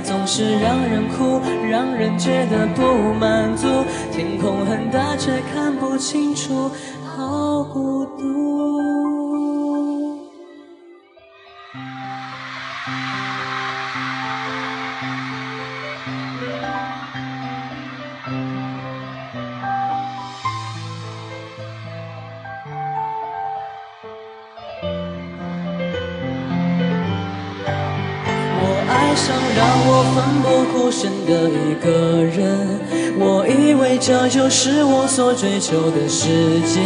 总是让人哭，让人觉得不满足，天空很大却看不清楚，好孤独。上让我奋不顾身的一个人，我以为这就是我所追求的世界，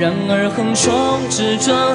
然而横冲直撞，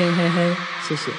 天黑黑，谢谢。